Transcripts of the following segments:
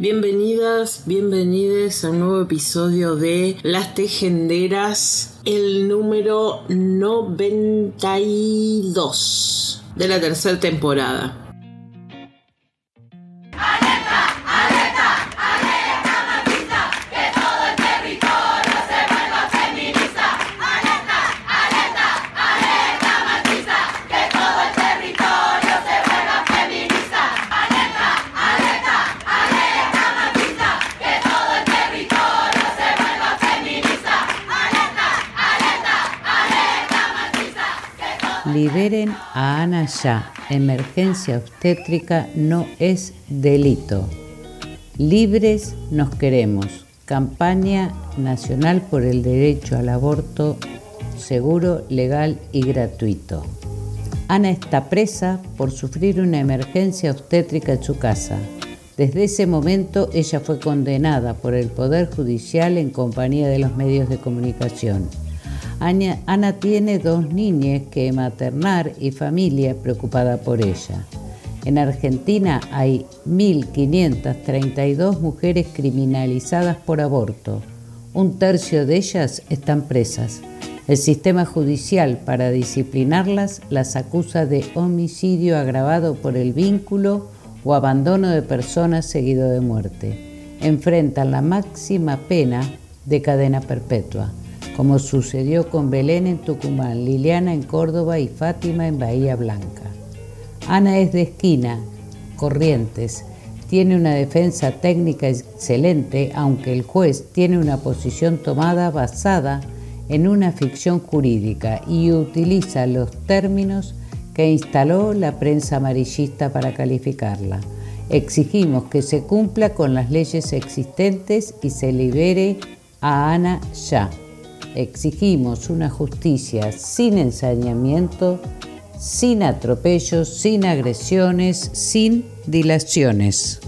Bienvenidas, bienvenidos a un nuevo episodio de Las Tejenderas, el número 92 de la tercera temporada. Liberen a Ana ya. Emergencia obstétrica no es delito. Libres nos queremos. Campaña Nacional por el Derecho al Aborto seguro, legal y gratuito. Ana está presa por sufrir una emergencia obstétrica en su casa. Desde ese momento ella fue condenada por el Poder Judicial en compañía de los medios de comunicación. Ana, tiene dos niñas que maternar y familia preocupada por ella. En Argentina hay 1.532 mujeres criminalizadas por aborto. Un tercio de ellas están presas. El sistema judicial para disciplinarlas las acusa de homicidio agravado por el vínculo o abandono de personas seguido de muerte. Enfrentan la máxima pena de cadena perpetua como sucedió con Belén en Tucumán, Liliana en Córdoba y Fátima en Bahía Blanca. Ana es de esquina, Corrientes, tiene una defensa técnica excelente, aunque el juez tiene una posición tomada basada en una ficción jurídica y utiliza los términos que instaló la prensa amarillista para calificarla. Exigimos que se cumpla con las leyes existentes y se libere a Ana ya. Exigimos una justicia sin ensañamiento, sin atropellos, sin agresiones, sin dilaciones.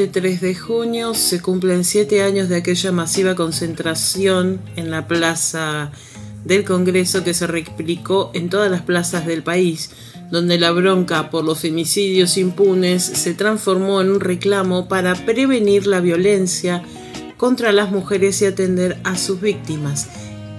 Este 3 de junio se cumplen siete años de aquella masiva concentración en la plaza del Congreso que se replicó en todas las plazas del país, donde la bronca por los femicidios impunes se transformó en un reclamo para prevenir la violencia contra las mujeres y atender a sus víctimas.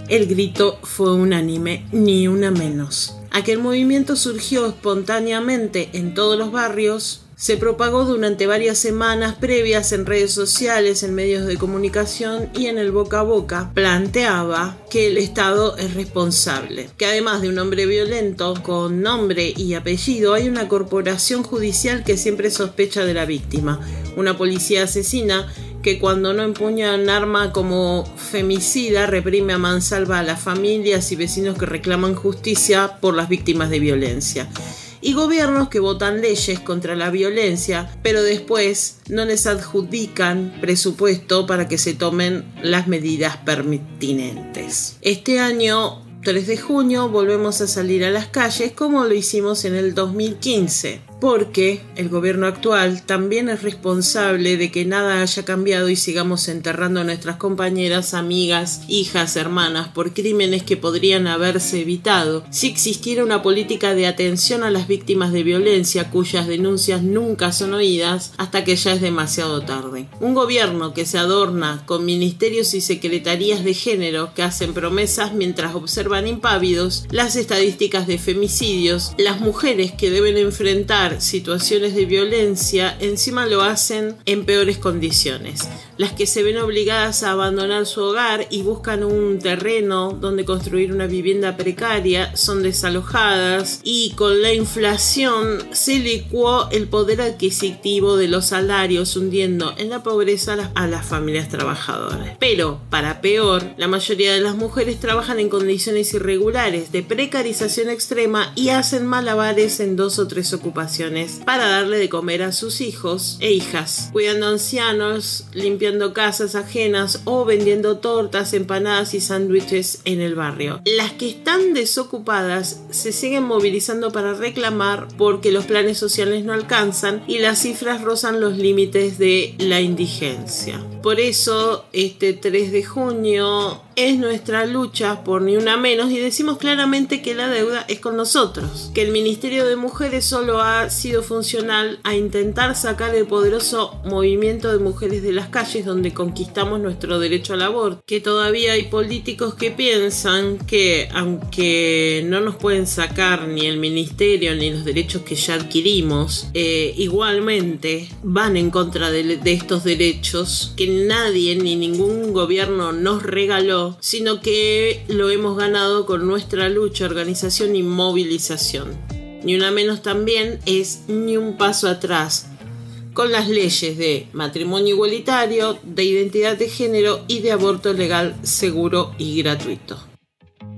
El grito fue unánime, ni una menos. Aquel movimiento surgió espontáneamente en todos los barrios, se propagó durante varias semanas previas en redes sociales, en medios de comunicación y en el boca a boca. Planteaba que el Estado es responsable, que además de un hombre violento con nombre y apellido, hay una corporación judicial que siempre sospecha de la víctima, una policía asesina que cuando no empuña un arma como femicida reprime a mansalva a las familias y vecinos que reclaman justicia por las víctimas de violencia y gobiernos que votan leyes contra la violencia, pero después no les adjudican presupuesto para que se tomen las medidas pertinentes. Este año 3 de junio volvemos a salir a las calles como lo hicimos en el 2015 porque el gobierno actual también es responsable de que nada haya cambiado y sigamos enterrando a nuestras compañeras, amigas, hijas, hermanas por crímenes que podrían haberse evitado si existiera una política de atención a las víctimas de violencia cuyas denuncias nunca son oídas hasta que ya es demasiado tarde. Un gobierno que se adorna con ministerios y secretarías de género que hacen promesas mientras observan impávidos las estadísticas de femicidios, las mujeres que deben enfrentar situaciones de violencia, encima lo hacen en peores condiciones. Las que se ven obligadas a abandonar su hogar y buscan un terreno donde construir una vivienda precaria son desalojadas y con la inflación se licuó el poder adquisitivo de los salarios hundiendo en la pobreza a las familias trabajadoras. Pero, para peor, la mayoría de las mujeres trabajan en condiciones irregulares de precarización extrema y hacen malabares en dos o tres ocupaciones para darle de comer a sus hijos e hijas, cuidando ancianos, limpiando casas ajenas o vendiendo tortas, empanadas y sándwiches en el barrio. Las que están desocupadas se siguen movilizando para reclamar porque los planes sociales no alcanzan y las cifras rozan los límites de la indigencia. Por eso, este 3 de junio es nuestra lucha por ni una menos y decimos claramente que la deuda es con nosotros, que el Ministerio de Mujeres solo ha sido funcional a intentar sacar el poderoso movimiento de mujeres de las calles donde conquistamos nuestro derecho al aborto, que todavía hay políticos que piensan que aunque no nos pueden sacar ni el ministerio ni los derechos que ya adquirimos, eh, igualmente van en contra de, de estos derechos que nadie ni ningún gobierno nos regaló, sino que lo hemos ganado con nuestra lucha, organización y movilización. Ni una menos también es ni un paso atrás con las leyes de matrimonio igualitario, de identidad de género y de aborto legal, seguro y gratuito.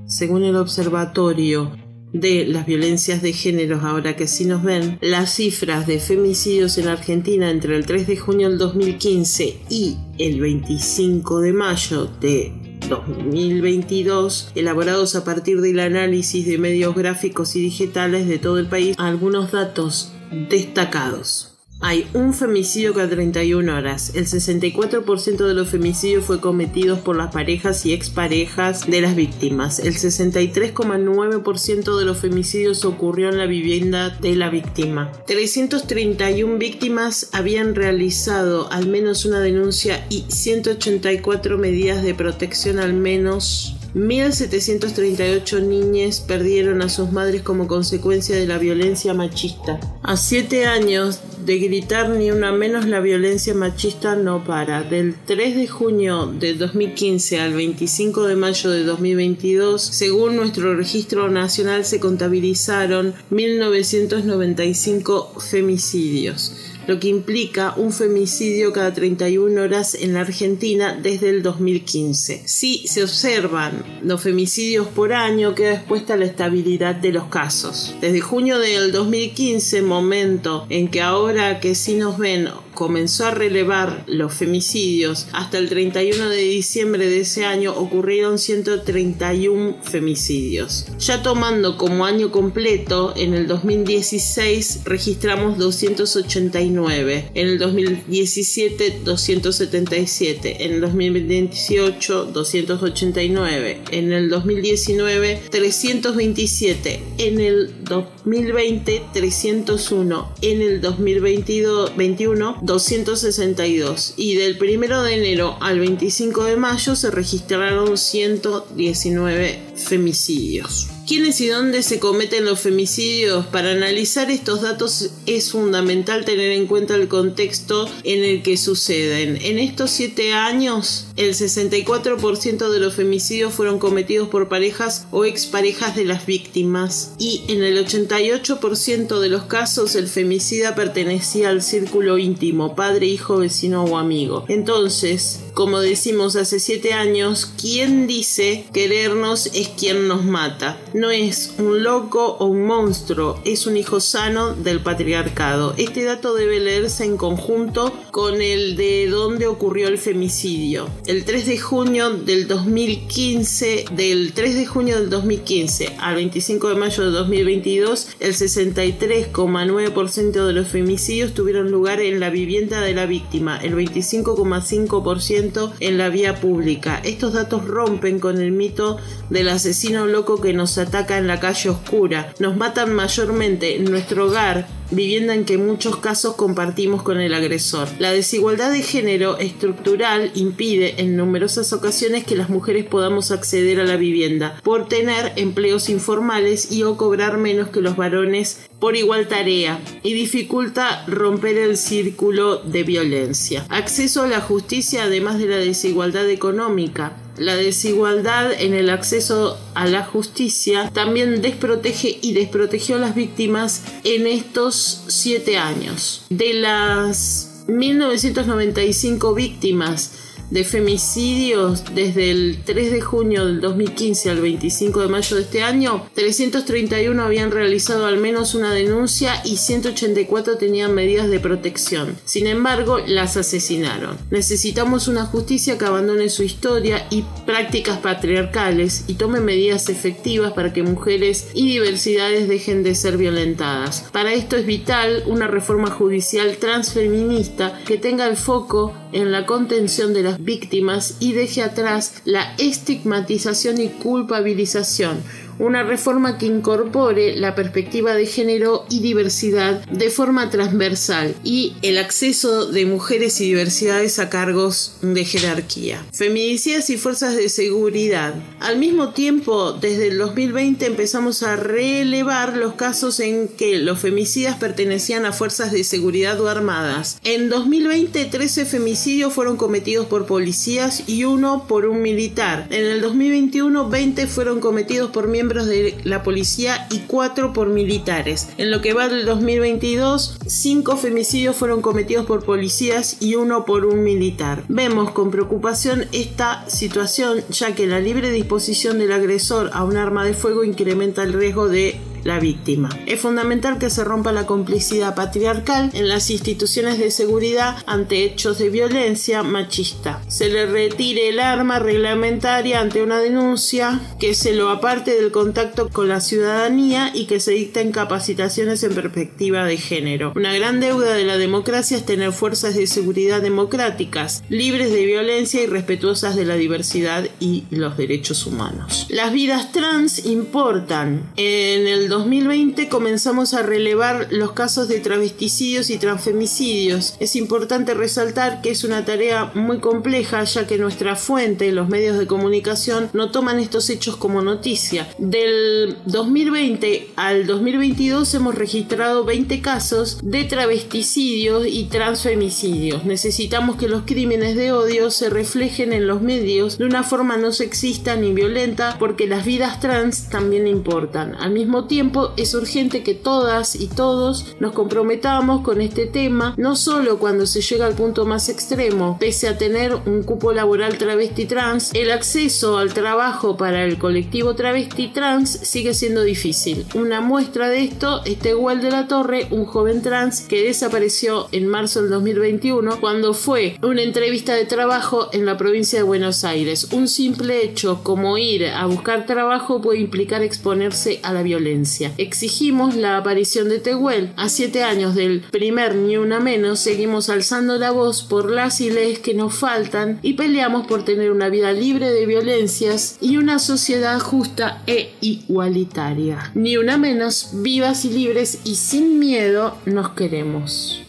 Según el Observatorio de las violencias de género, ahora que sí nos ven, las cifras de femicidios en Argentina entre el 3 de junio del 2015 y el 25 de mayo de 2022, elaborados a partir del análisis de medios gráficos y digitales de todo el país, algunos datos destacados. Hay un femicidio cada 31 horas. El 64% de los femicidios fue cometidos por las parejas y exparejas de las víctimas. El 63,9% de los femicidios ocurrió en la vivienda de la víctima. 331 víctimas habían realizado al menos una denuncia y 184 medidas de protección al menos 1.738 niñas perdieron a sus madres como consecuencia de la violencia machista. A siete años de gritar ni una menos la violencia machista no para. Del 3 de junio de 2015 al 25 de mayo de 2022, según nuestro registro nacional, se contabilizaron 1.995 femicidios lo que implica un femicidio cada 31 horas en la Argentina desde el 2015. Si se observan los femicidios por año, queda expuesta la estabilidad de los casos. Desde junio del 2015, momento en que ahora que sí nos ven comenzó a relevar los femicidios, hasta el 31 de diciembre de ese año ocurrieron 131 femicidios. Ya tomando como año completo, en el 2016 registramos 289 229, en el 2017 277, en el 2028 289, en el 2019 327, en el 2020 301, en el 2021 262 y del 1 de enero al 25 de mayo se registraron 119 femicidios. ¿Quiénes y dónde se cometen los femicidios? Para analizar estos datos es fundamental tener en cuenta el contexto en el que suceden. En estos siete años, el 64% de los femicidios fueron cometidos por parejas o exparejas de las víctimas y en el 88% de los casos el femicida pertenecía al círculo íntimo, padre, hijo, vecino o amigo. Entonces, como decimos hace siete años, quien dice querernos es quien nos mata. No es un loco o un monstruo, es un hijo sano del patriarcado. Este dato debe leerse en conjunto con el de dónde ocurrió el femicidio. El 3 de junio del 2015, del 3 de junio del 2015 al 25 de mayo de 2022, el 63,9% de los femicidios tuvieron lugar en la vivienda de la víctima, el 25,5% en la vía pública. Estos datos rompen con el mito del asesino loco que nos ataca en la calle oscura. Nos matan mayormente en nuestro hogar, vivienda en que en muchos casos compartimos con el agresor. La desigualdad de género estructural impide en numerosas ocasiones que las mujeres podamos acceder a la vivienda por tener empleos informales y o cobrar menos que los varones por igual tarea y dificulta romper el círculo de violencia. Acceso a la justicia además de la desigualdad económica la desigualdad en el acceso a la justicia también desprotege y desprotegió a las víctimas en estos siete años. De las 1995 víctimas de femicidios desde el 3 de junio del 2015 al 25 de mayo de este año, 331 habían realizado al menos una denuncia y 184 tenían medidas de protección. Sin embargo, las asesinaron. Necesitamos una justicia que abandone su historia y prácticas patriarcales y tome medidas efectivas para que mujeres y diversidades dejen de ser violentadas. Para esto es vital una reforma judicial transfeminista que tenga el foco en la contención de las víctimas y deje atrás la estigmatización y culpabilización una reforma que incorpore la perspectiva de género y diversidad de forma transversal y el acceso de mujeres y diversidades a cargos de jerarquía. Feminicidas y fuerzas de seguridad. Al mismo tiempo, desde el 2020 empezamos a relevar los casos en que los femicidas pertenecían a fuerzas de seguridad o armadas. En 2020, 13 femicidios fueron cometidos por policías y uno por un militar. En el 2021, 20 fueron cometidos por miembros de la policía y cuatro por militares. En lo que va del 2022, cinco femicidios fueron cometidos por policías y uno por un militar. Vemos con preocupación esta situación ya que la libre disposición del agresor a un arma de fuego incrementa el riesgo de la víctima. Es fundamental que se rompa la complicidad patriarcal en las instituciones de seguridad ante hechos de violencia machista. Se le retire el arma reglamentaria ante una denuncia, que se lo aparte del contacto con la ciudadanía y que se dicten capacitaciones en perspectiva de género. Una gran deuda de la democracia es tener fuerzas de seguridad democráticas, libres de violencia y respetuosas de la diversidad y los derechos humanos. Las vidas trans importan. En el 2020 comenzamos a relevar los casos de travesticidios y transfemicidios. Es importante resaltar que es una tarea muy compleja ya que nuestra fuente, los medios de comunicación, no toman estos hechos como noticia. Del 2020 al 2022 hemos registrado 20 casos de travesticidios y transfemicidios. Necesitamos que los crímenes de odio se reflejen en los medios de una forma no sexista ni violenta porque las vidas trans también importan. Al mismo tiempo, es urgente que todas y todos nos comprometamos con este tema, no solo cuando se llega al punto más extremo, pese a tener un cupo laboral travesti trans, el acceso al trabajo para el colectivo travesti trans sigue siendo difícil. Una muestra de esto es Tehuel de la Torre, un joven trans que desapareció en marzo del 2021 cuando fue una entrevista de trabajo en la provincia de Buenos Aires. Un simple hecho como ir a buscar trabajo puede implicar exponerse a la violencia. Exigimos la aparición de Tehuel. A siete años del primer Ni Una Menos seguimos alzando la voz por las y que nos faltan y peleamos por tener una vida libre de violencias y una sociedad justa e igualitaria. Ni una menos, vivas y libres y sin miedo nos queremos.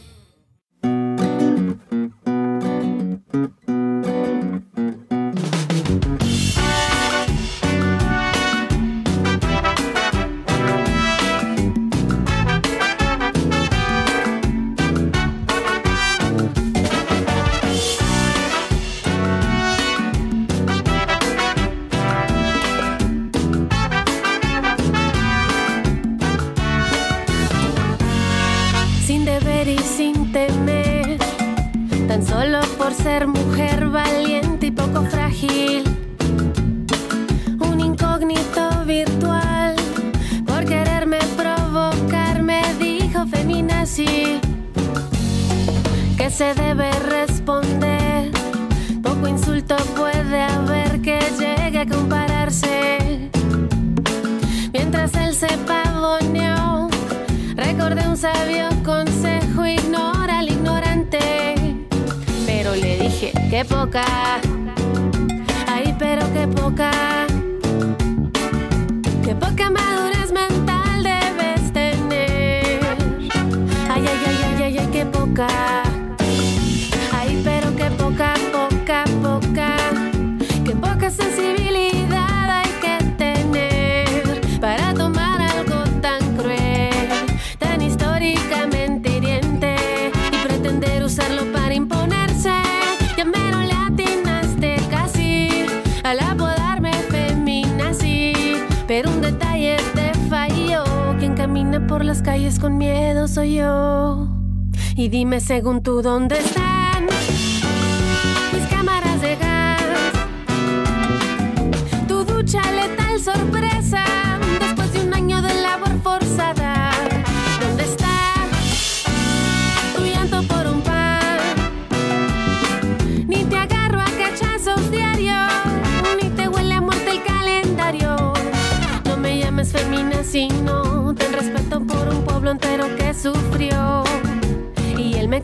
Según tú dónde están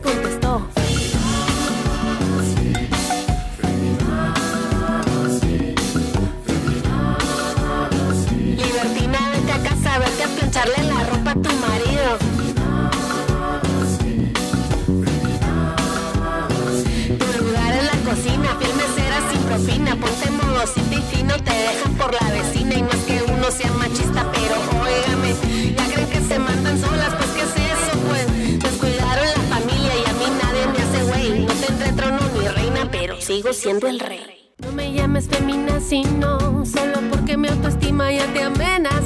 contestó. Libertina, vete a casa, vete a plancharle la ropa sigo siendo el rey. No me llames femina sino solo porque mi autoestima ya te amenazó.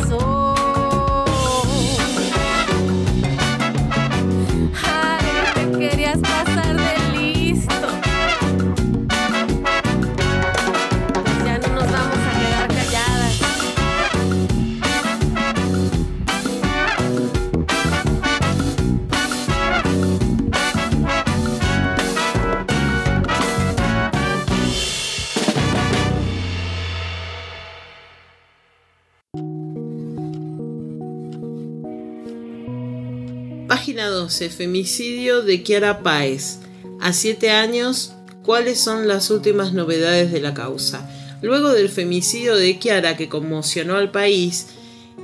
12. Femicidio de Kiara Páez. A siete años, ¿cuáles son las últimas novedades de la causa? Luego del femicidio de Kiara que conmocionó al país,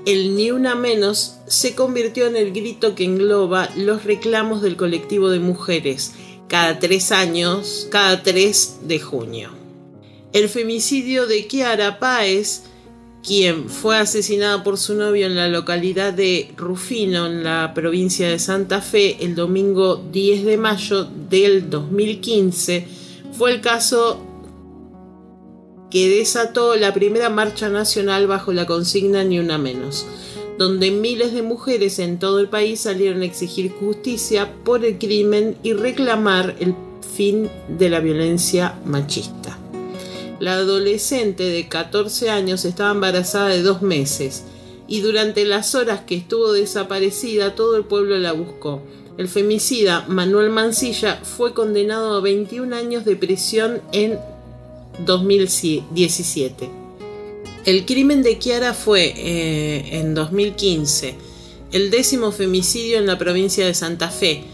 el Ni Una Menos se convirtió en el grito que engloba los reclamos del colectivo de mujeres cada tres años, cada 3 de junio. El femicidio de Kiara Páez quien fue asesinada por su novio en la localidad de Rufino, en la provincia de Santa Fe, el domingo 10 de mayo del 2015, fue el caso que desató la primera marcha nacional bajo la consigna Ni una menos, donde miles de mujeres en todo el país salieron a exigir justicia por el crimen y reclamar el fin de la violencia machista. La adolescente de 14 años estaba embarazada de dos meses y durante las horas que estuvo desaparecida todo el pueblo la buscó. El femicida Manuel Mancilla fue condenado a 21 años de prisión en 2017. El crimen de Kiara fue eh, en 2015 el décimo femicidio en la provincia de Santa Fe,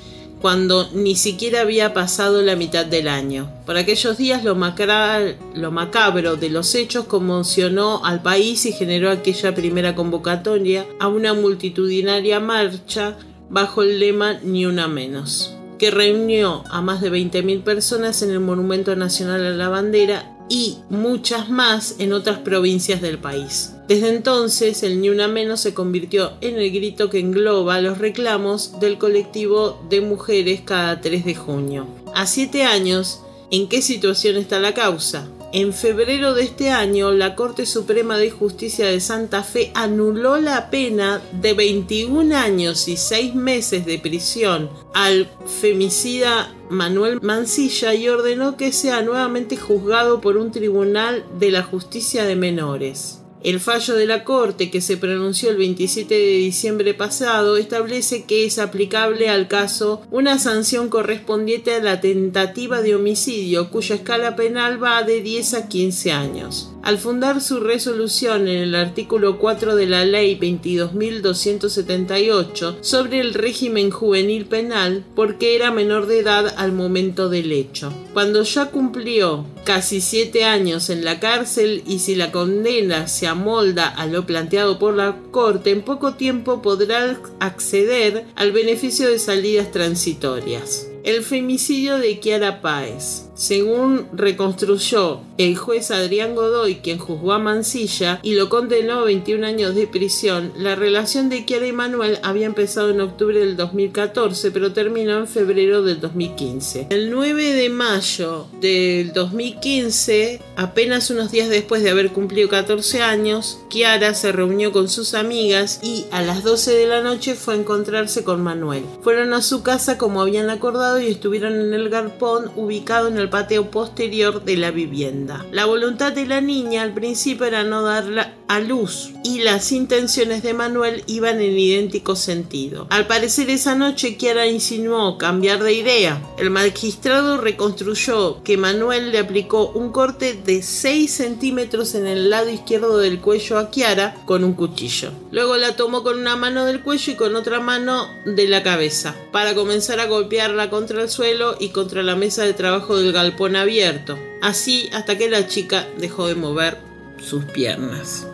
cuando ni siquiera había pasado la mitad del año. Por aquellos días lo, lo, macabro de los hechos conmocionó al país y generó aquella primera convocatoria a una multitudinaria marcha bajo el lema Ni una menos, que reunió a más de 20.000 personas en el Monumento Nacional a la Bandera y muchas más en otras provincias del país. Desde entonces, el Ni Una Menos se convirtió en el grito que engloba los reclamos del colectivo de mujeres cada 3 de junio. A siete años, ¿en qué situación está la causa? En febrero de este año, la Corte Suprema de Justicia de Santa Fe anuló la pena de 21 años y 6 meses de prisión al femicida Manuel Mancilla y ordenó que sea nuevamente juzgado por un tribunal de la justicia de menores. El fallo de la Corte, que se pronunció el 27 de diciembre pasado, establece que es aplicable al caso una sanción correspondiente a la tentativa de homicidio, cuya escala penal va de 10 a 15 años. Al fundar su resolución en el artículo 4 de la Ley 22.278 sobre el régimen juvenil penal, porque era menor de edad al momento del hecho. Cuando ya cumplió casi siete años en la cárcel y si la condena se amolda a lo planteado por la Corte, en poco tiempo podrá acceder al beneficio de salidas transitorias. El femicidio de Kiara Páez. Según reconstruyó el juez Adrián Godoy, quien juzgó a Mancilla y lo condenó a 21 años de prisión, la relación de Kiara y Manuel había empezado en octubre del 2014, pero terminó en febrero del 2015. El 9 de mayo del 2015, apenas unos días después de haber cumplido 14 años, Kiara se reunió con sus amigas y a las 12 de la noche fue a encontrarse con Manuel. Fueron a su casa como habían acordado y estuvieron en el garpón ubicado en el patio posterior de la vivienda. La voluntad de la niña al principio era no darla a luz y las intenciones de Manuel iban en idéntico sentido. Al parecer esa noche Kiara insinuó cambiar de idea. El magistrado reconstruyó que Manuel le aplicó un corte de 6 centímetros en el lado izquierdo del cuello a Kiara con un cuchillo. Luego la tomó con una mano del cuello y con otra mano de la cabeza para comenzar a golpearla contra el suelo y contra la mesa de trabajo del galpón abierto, así hasta que la chica dejó de mover sus piernas.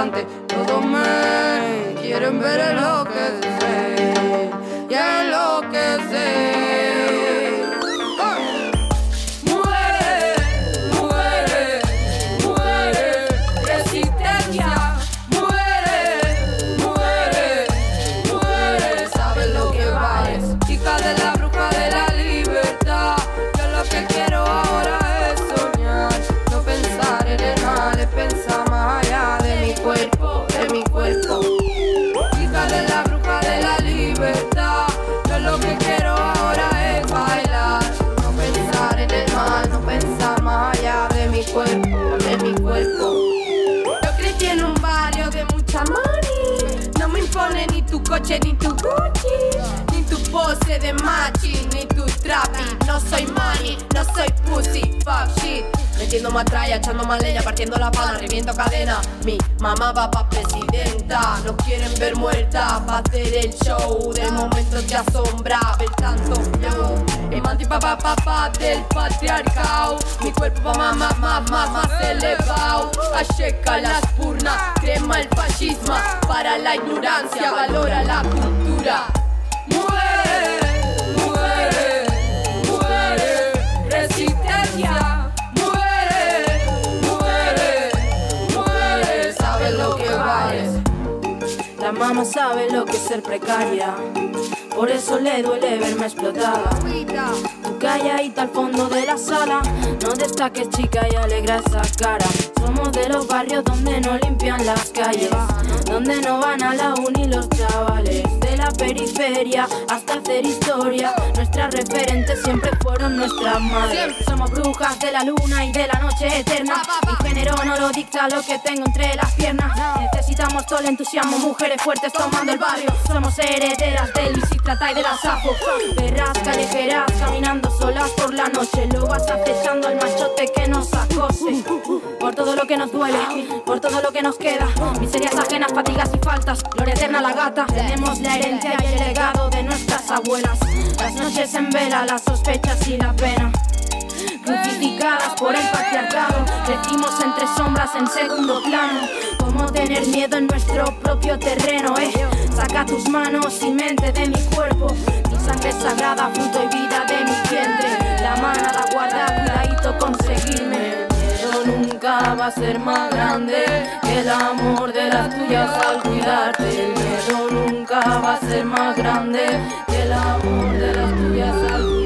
Planté, todos me quieren ver lo que sé, y en soy pussy, fuck shit. Metiendo matralla, echando más leña, partiendo la pana, reviento cadena. Mi mamá va pa' presidenta, no quieren ver muerta pa' hacer el show. De momento te asombra ver tanto flow. Emanti pa pa pa del patriarcado. Mi cuerpo va más, más, más, más, más elevado. Acheca las purnas, crema el fascismo. Para la ignorancia, valora la cultura. Mamá sabe lo que es ser precaria. Por eso le duele verme explotada. Tú calladita al fondo de la sala. No destaques, chica, y alegra esa cara. Somos de los barrios donde no limpian las calles. Donde no van a la uni los chavales. La periferia hasta hacer historia. Nuestras referentes siempre fueron nuestras madres. Somos brujas de la luna y de la noche eterna. Mi género no lo dicta lo que tengo entre las piernas. Necesitamos todo el entusiasmo, mujeres fuertes tomando el barrio. Somos herederas del Trata y de la Safo. Perras callejeras caminando solas por la noche. Lo vas acechando al machote que nos acose. Por todo lo que nos duele, por todo lo que nos queda. Miserias ajenas, fatigas y faltas. Gloria eterna la gata. Tenemos la herencia y el legado de nuestras abuelas. Las noches en vela, las sospechas y la pena crucificadas por el patriarcado. Crecimos entre sombras en segundo plano. Como tener miedo en nuestro propio terreno, eh. Saca tus manos y mente de mi cuerpo. Mi sangre sagrada, fruto y vida de mi va a ser más grande que el amor de las tuyas al cuidarte. El miedo nunca va a ser más grande que el amor de las tuyas al cuidarte.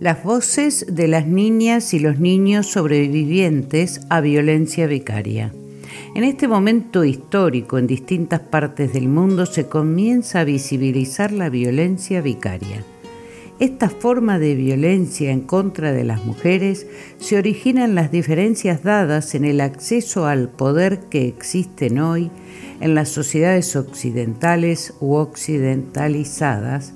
Las voces de las niñas y los niños sobrevivientes a violencia vicaria. En este momento histórico en distintas partes del mundo se comienza a visibilizar la violencia vicaria. Esta forma de violencia en contra de las mujeres se origina en las diferencias dadas en el acceso al poder que existen hoy en las sociedades occidentales u occidentalizadas,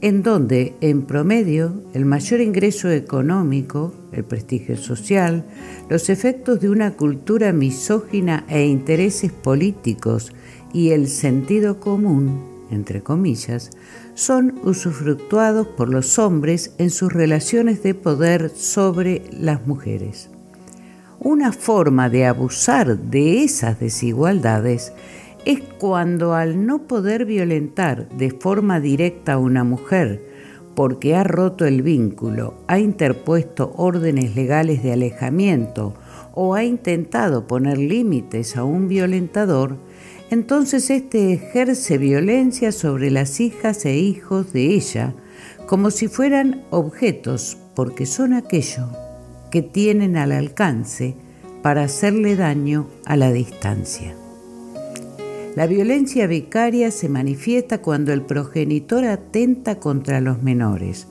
en donde, en promedio, el mayor ingreso económico, el prestigio social, los efectos de una cultura misógina e intereses políticos y el sentido común, entre comillas, son usufructuados por los hombres en sus relaciones de poder sobre las mujeres. Una forma de abusar de esas desigualdades es cuando al no poder violentar de forma directa a una mujer porque ha roto el vínculo, ha interpuesto órdenes legales de alejamiento o ha intentado poner límites a un violentador, entonces éste ejerce violencia sobre las hijas e hijos de ella como si fueran objetos, porque son aquello que tienen al alcance para hacerle daño a la distancia. La violencia vicaria se manifiesta cuando el progenitor atenta contra los menores,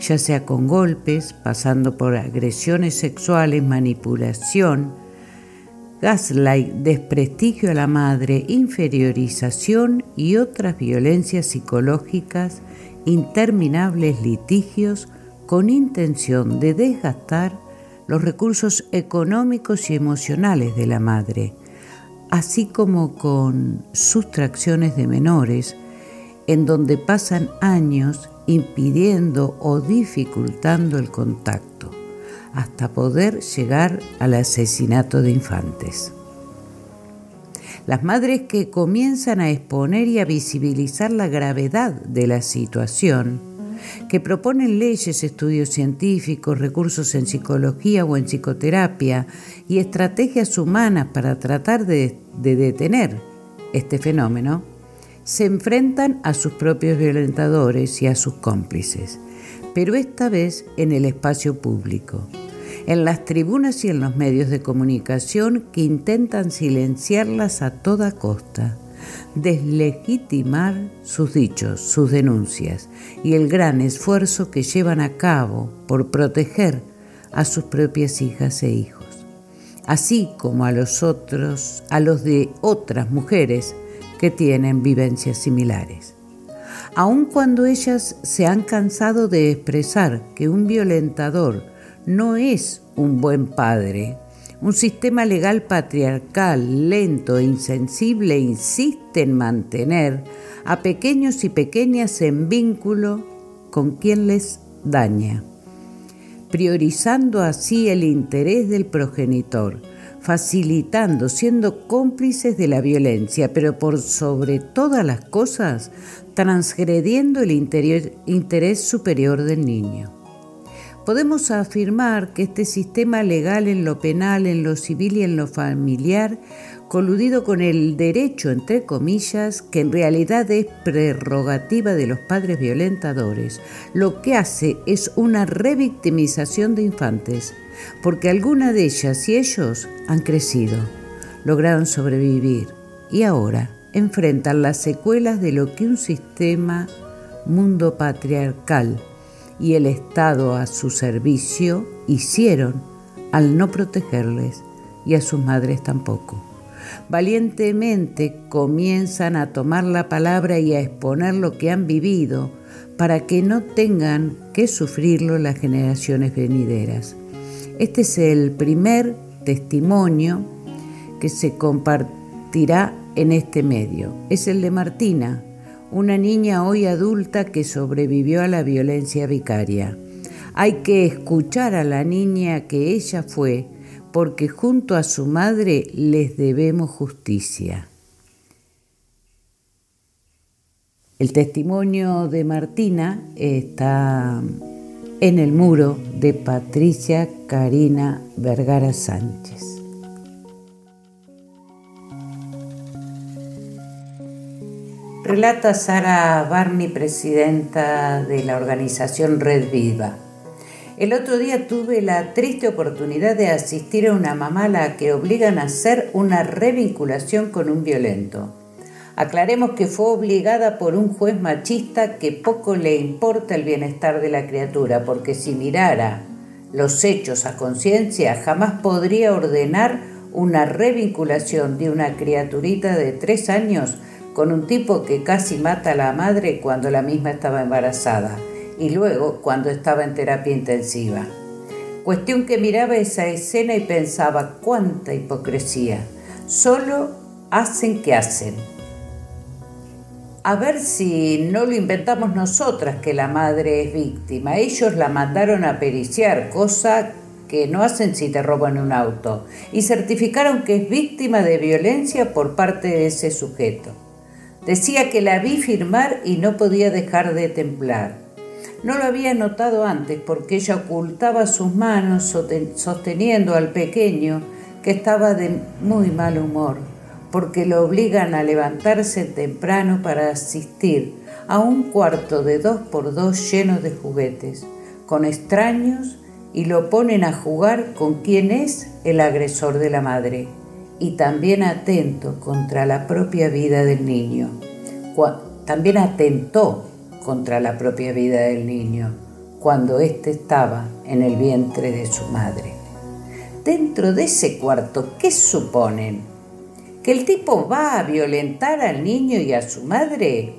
ya sea con golpes, pasando por agresiones sexuales, manipulación, gaslight, desprestigio a la madre, inferiorización y otras violencias psicológicas, interminables litigios con intención de desgastar los recursos económicos y emocionales de la madre así como con sustracciones de menores, en donde pasan años impidiendo o dificultando el contacto, hasta poder llegar al asesinato de infantes. Las madres que comienzan a exponer y a visibilizar la gravedad de la situación, que proponen leyes, estudios científicos, recursos en psicología o en psicoterapia y estrategias humanas para tratar de, detener este fenómeno, se enfrentan a sus propios violentadores y a sus cómplices, pero esta vez en el espacio público, en las tribunas y en los medios de comunicación que intentan silenciarlas a toda costa deslegitimar sus dichos, sus denuncias y el gran esfuerzo que llevan a cabo por proteger a sus propias hijas e hijos, así como a los otros, a los de otras mujeres que tienen vivencias similares. Aun cuando ellas se han cansado de expresar que un violentador no es un buen padre, un sistema legal patriarcal, lento e insensible insiste en mantener a pequeños y pequeñas en vínculo con quien les daña. priorizando así el interés del progenitor, facilitando, siendo cómplices de la violencia, pero por sobre todas las cosas, transgrediendo el interés superior del niño. Podemos afirmar que este sistema legal en lo penal, en lo civil y en lo familiar coludido con el derecho, entre comillas, que en realidad es prerrogativa de los padres violentadores, lo que hace es una revictimización de infantes, porque alguna de ellas y ellos han crecido, lograron sobrevivir y ahora enfrentan las secuelas de lo que un sistema mundo patriarcal y el Estado a su servicio hicieron al no protegerles y a sus madres tampoco valientemente comienzan a tomar la palabra y a exponer lo que han vivido para que no tengan que sufrirlo las generaciones venideras. Este es el primer testimonio que se compartirá en este medio. Es el de Martina, una niña hoy adulta que sobrevivió a la violencia vicaria. Hay que escuchar a la niña que ella fue porque junto a su madre les debemos justicia. El testimonio de Martina está en el muro de Patricia Karina Vergara Sánchez. Relata Sara Barney, presidenta de la organización Red Viva. El otro día tuve la triste oportunidad de asistir a una mamá a la que obligan a hacer una revinculación con un violento. Aclaremos que fue obligada por un juez machista que poco le importa el bienestar de la criatura, porque si mirara los hechos a conciencia jamás podría ordenar una revinculación de una criaturita de tres años con un tipo que casi mata a la madre cuando la misma estaba embarazada y luego cuando estaba en terapia intensiva. Cuestión que miraba esa escena y pensaba cuánta hipocresía. Solo hacen que hacen. A ver si no lo inventamos nosotras que la madre es víctima. Ellos la mandaron a periciar, cosa que no hacen si te roban un auto, y certificaron que es víctima de violencia por parte de ese sujeto. Decía que la vi firmar y no podía dejar de temblar. No lo había notado antes porque ella ocultaba sus manos sosteniendo al pequeño que estaba de muy mal humor, porque lo obligan a levantarse temprano para asistir a un cuarto de dos por dos lleno de juguetes, con extraños, y lo ponen a jugar con quien es el agresor de la madre, y también atento contra la propia vida del niño. También atentó contra la propia vida del niño cuando éste estaba en el vientre de su madre. Dentro de ese cuarto, ¿qué suponen? ¿Que el tipo va a violentar al niño y a su madre?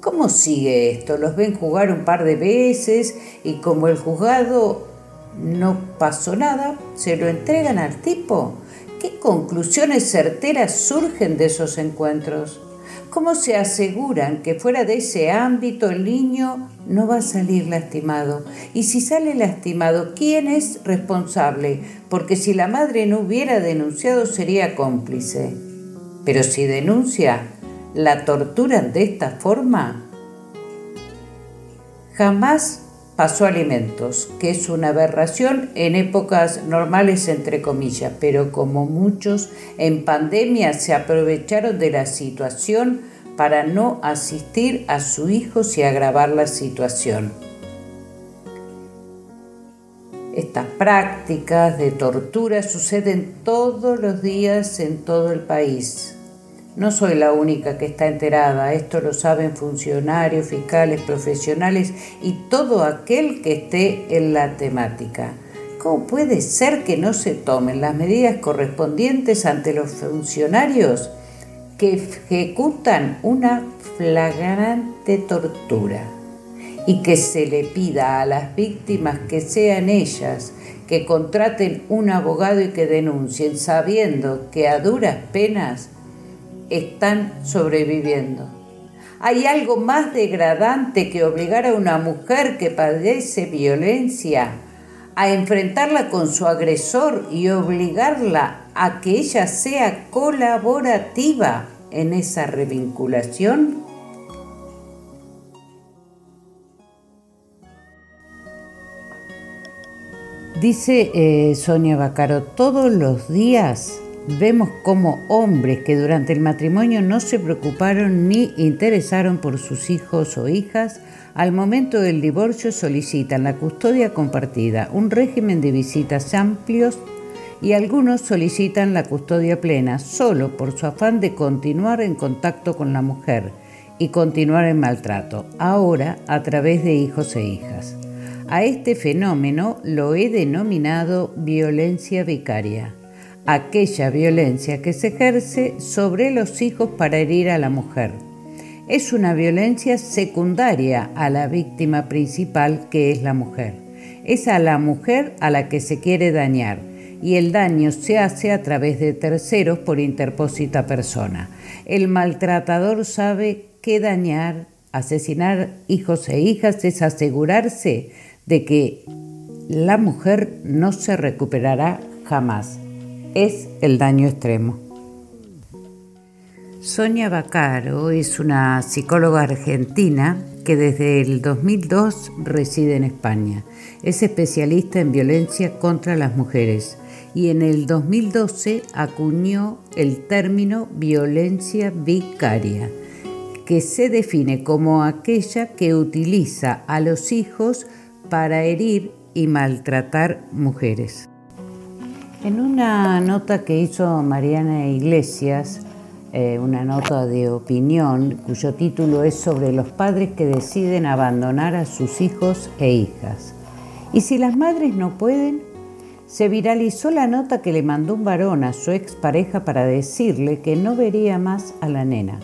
¿Cómo sigue esto? Los ven jugar un par de veces y como el juzgado no pasó nada, se lo entregan al tipo. ¿Qué conclusiones certeras surgen de esos encuentros? ¿Cómo se aseguran que fuera de ese ámbito el niño no va a salir lastimado? Y si sale lastimado, ¿quién es responsable? Porque si la madre no hubiera denunciado sería cómplice. Pero si denuncia, ¿la torturan de esta forma? Jamás pasó alimentos, que es una aberración en épocas normales entre comillas, pero como muchos en pandemia se aprovecharon de la situación para no asistir a su hijo y agravar la situación. Estas prácticas de tortura suceden todos los días en todo el país. No soy la única que está enterada, esto lo saben funcionarios, fiscales, profesionales y todo aquel que esté en la temática. ¿Cómo puede ser que no se tomen las medidas correspondientes ante los funcionarios que ejecutan una flagrante tortura y que se le pida a las víctimas que sean ellas que contraten un abogado y que denuncien sabiendo que a duras penas están sobreviviendo. ¿Hay algo más degradante que obligar a una mujer que padece violencia a enfrentarla con su agresor y obligarla a que ella sea colaborativa en esa revinculación? Dice eh, Sonia Bacaro, todos los días vemos como hombres que durante el matrimonio no se preocuparon ni interesaron por sus hijos o hijas, al momento del divorcio solicitan la custodia compartida, un régimen de visitas amplios y algunos solicitan la custodia plena solo por su afán de continuar en contacto con la mujer y continuar el maltrato, ahora a través de hijos e hijas. A este fenómeno lo he denominado violencia vicaria, aquella violencia que se ejerce sobre los hijos para herir a la mujer. Es una violencia secundaria a la víctima principal que es la mujer. Es a la mujer a la que se quiere dañar y el daño se hace a través de terceros por interpósita persona. El maltratador sabe que dañar, asesinar hijos e hijas es asegurarse de que la mujer no se recuperará jamás. Es el daño extremo. Sonia Bacaro es una psicóloga argentina que desde el 2002 reside en España. Es especialista en violencia contra las mujeres y en el 2012 acuñó el término violencia vicaria, que se define como aquella que utiliza a los hijos para herir y maltratar mujeres. En una nota que hizo Mariana Iglesias, eh, una nota de opinión cuyo título es sobre los padres que deciden abandonar a sus hijos e hijas. Y si las madres no pueden, se viralizó la nota que le mandó un varón a su expareja para decirle que no vería más a la nena.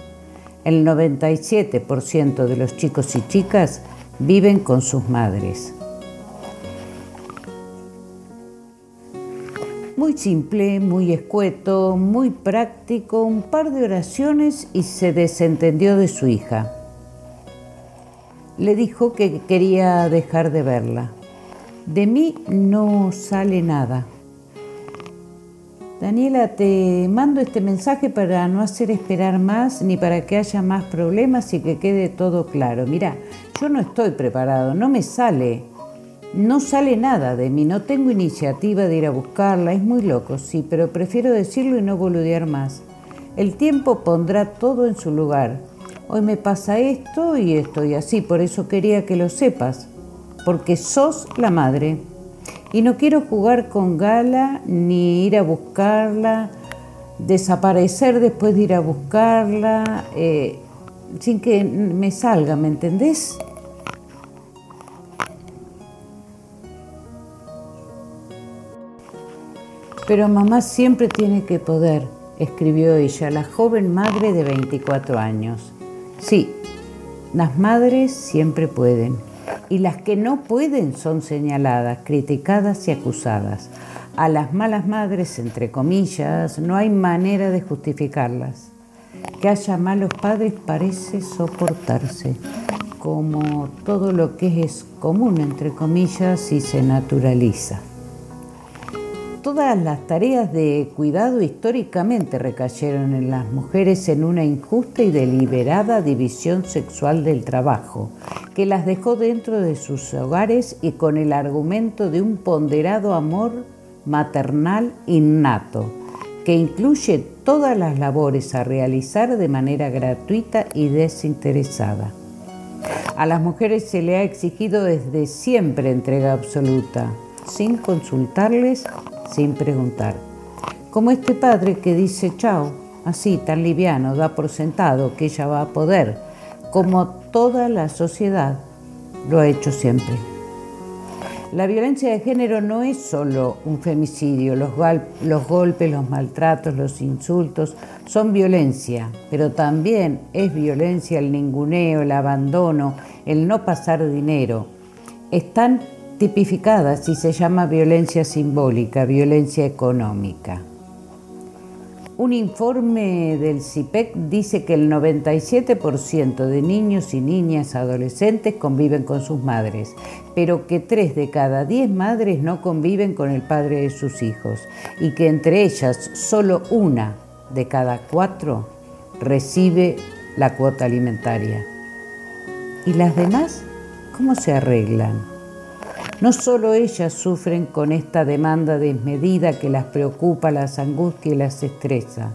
El 97% de los chicos y chicas viven con sus madres. Muy simple, muy escueto, muy práctico, un par de oraciones y se desentendió de su hija. Le dijo que quería dejar de verla. De mí no sale nada. Daniela, te mando este mensaje para no hacer esperar más ni para que haya más problemas y que quede todo claro. Mira, yo no estoy preparado, no me sale. No sale nada de mí, no tengo iniciativa de ir a buscarla, es muy loco, sí, pero prefiero decirlo y no boludear más. El tiempo pondrá todo en su lugar. Hoy me pasa esto y esto y así, por eso quería que lo sepas, porque sos la madre. Y no quiero jugar con Gala ni ir a buscarla, desaparecer después de ir a buscarla, eh, sin que me salga, ¿me entendés? Pero mamá siempre tiene que poder, escribió ella, la joven madre de 24 años. Sí, las madres siempre pueden, y las que no pueden son señaladas, criticadas y acusadas. A las malas madres, entre comillas, no hay manera de justificarlas. Que haya malos padres parece soportarse, como todo lo que es común, entre comillas, y se naturaliza todas las tareas de cuidado históricamente recayeron en las mujeres en una injusta y deliberada división sexual del trabajo, que las dejó dentro de sus hogares y con el argumento de un ponderado amor maternal innato, que incluye todas las labores a realizar de manera gratuita y desinteresada. A las mujeres se le ha exigido desde siempre entrega absoluta, sin consultarles sin preguntar. Como este padre que dice chao, así tan liviano, da por sentado que ella va a poder, como toda la sociedad lo ha hecho siempre. La violencia de género no es solo un femicidio, los, los, golpes, los maltratos, los insultos son violencia, pero también es violencia el ninguneo, el abandono, el no pasar dinero. Están tipificada si se llama violencia simbólica, violencia económica. Un informe del CIPEC dice que el 97% de niños y niñas adolescentes conviven con sus madres, pero que 3 de cada 10 madres no conviven con el padre de sus hijos y que entre ellas solo una de cada cuatro recibe la cuota alimentaria. ¿Y las demás cómo se arreglan? No solo ellas sufren con esta demanda desmedida que las preocupa, las angustia y las estresa.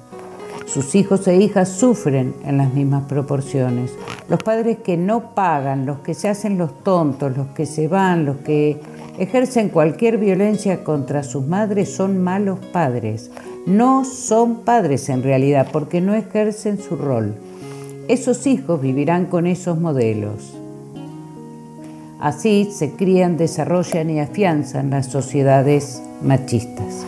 Sus hijos e hijas sufren en las mismas proporciones. Los padres que no pagan, los que se hacen los tontos, los que se van, los que ejercen cualquier violencia contra sus madres son malos padres. No son padres en realidad porque no ejercen su rol. Esos hijos vivirán con esos modelos. Así se crían, desarrollan y afianzan las sociedades machistas.